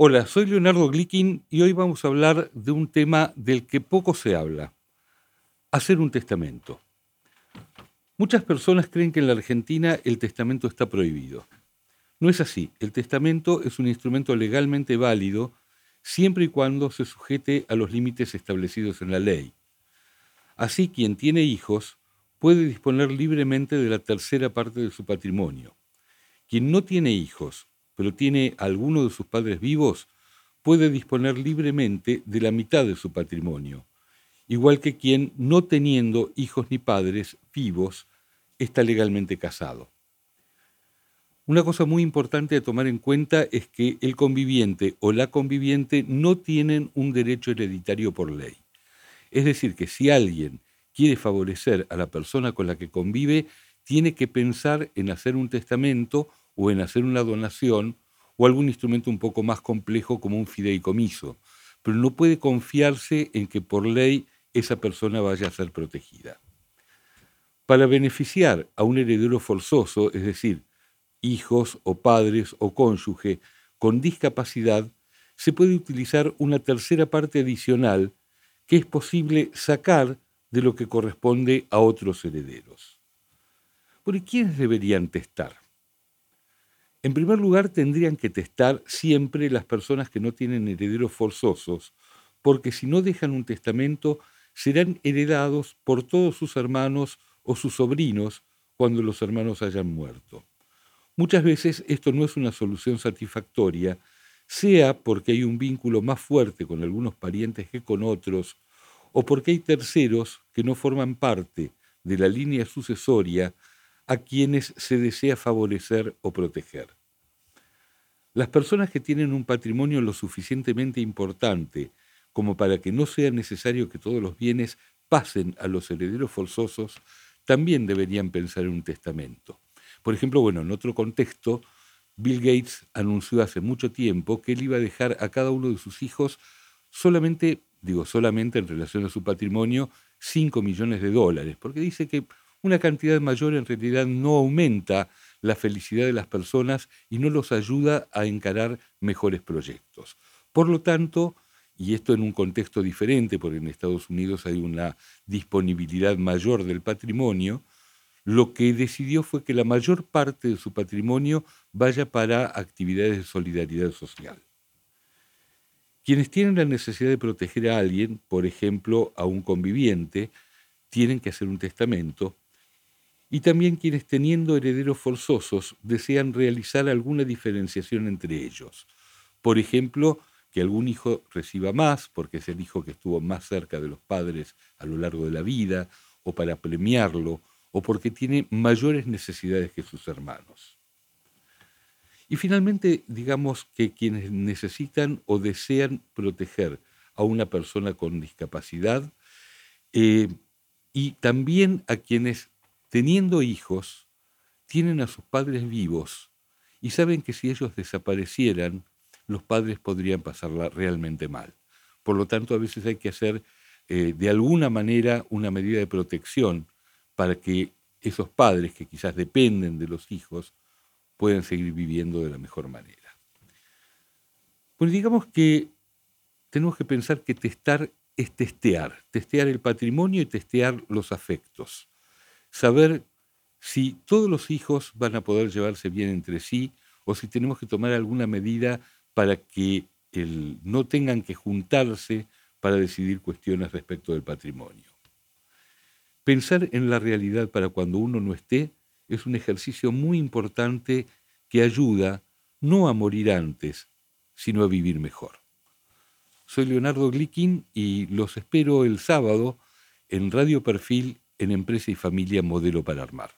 Hola, soy Leonardo Glickin y hoy vamos a hablar de un tema del que poco se habla, hacer un testamento. Muchas personas creen que en la Argentina el testamento está prohibido. No es así, el testamento es un instrumento legalmente válido siempre y cuando se sujete a los límites establecidos en la ley. Así, quien tiene hijos puede disponer libremente de la tercera parte de su patrimonio. Quien no tiene hijos, pero tiene alguno de sus padres vivos, puede disponer libremente de la mitad de su patrimonio, igual que quien, no teniendo hijos ni padres vivos, está legalmente casado. Una cosa muy importante a tomar en cuenta es que el conviviente o la conviviente no tienen un derecho hereditario por ley. Es decir, que si alguien quiere favorecer a la persona con la que convive, tiene que pensar en hacer un testamento o en hacer una donación o algún instrumento un poco más complejo como un fideicomiso, pero no puede confiarse en que por ley esa persona vaya a ser protegida. Para beneficiar a un heredero forzoso, es decir, hijos o padres o cónyuge con discapacidad, se puede utilizar una tercera parte adicional que es posible sacar de lo que corresponde a otros herederos. ¿Por quiénes deberían testar? En primer lugar, tendrían que testar siempre las personas que no tienen herederos forzosos, porque si no dejan un testamento, serán heredados por todos sus hermanos o sus sobrinos cuando los hermanos hayan muerto. Muchas veces esto no es una solución satisfactoria, sea porque hay un vínculo más fuerte con algunos parientes que con otros, o porque hay terceros que no forman parte de la línea sucesoria a quienes se desea favorecer o proteger. Las personas que tienen un patrimonio lo suficientemente importante como para que no sea necesario que todos los bienes pasen a los herederos forzosos, también deberían pensar en un testamento. Por ejemplo, bueno, en otro contexto, Bill Gates anunció hace mucho tiempo que él iba a dejar a cada uno de sus hijos solamente, digo solamente en relación a su patrimonio, 5 millones de dólares, porque dice que una cantidad mayor en realidad no aumenta la felicidad de las personas y no los ayuda a encarar mejores proyectos. Por lo tanto, y esto en un contexto diferente, porque en Estados Unidos hay una disponibilidad mayor del patrimonio, lo que decidió fue que la mayor parte de su patrimonio vaya para actividades de solidaridad social. Quienes tienen la necesidad de proteger a alguien, por ejemplo a un conviviente, tienen que hacer un testamento, y también quienes teniendo herederos forzosos desean realizar alguna diferenciación entre ellos. Por ejemplo, que algún hijo reciba más porque es el hijo que estuvo más cerca de los padres a lo largo de la vida, o para premiarlo, o porque tiene mayores necesidades que sus hermanos. Y finalmente, digamos que quienes necesitan o desean proteger a una persona con discapacidad eh, y también a quienes, teniendo hijos, tienen a sus padres vivos y saben que si ellos desaparecieran, los padres podrían pasarla realmente mal. Por lo tanto, a veces hay que hacer eh, de alguna manera una medida de protección para que esos padres que quizás dependen de los hijos puedan seguir viviendo de la mejor manera. Pues digamos que tenemos que pensar que testar es testear, testear el patrimonio y testear los afectos. Saber si todos los hijos van a poder llevarse bien entre sí o si tenemos que tomar alguna medida para que no tengan que juntarse para decidir cuestiones respecto del patrimonio. Pensar en la realidad para cuando uno no esté es un ejercicio muy importante que ayuda no a morir antes, sino a vivir mejor. Soy Leonardo Glickin y los espero el sábado en Radio Perfil en Empresa y Familia Modelo para Armar.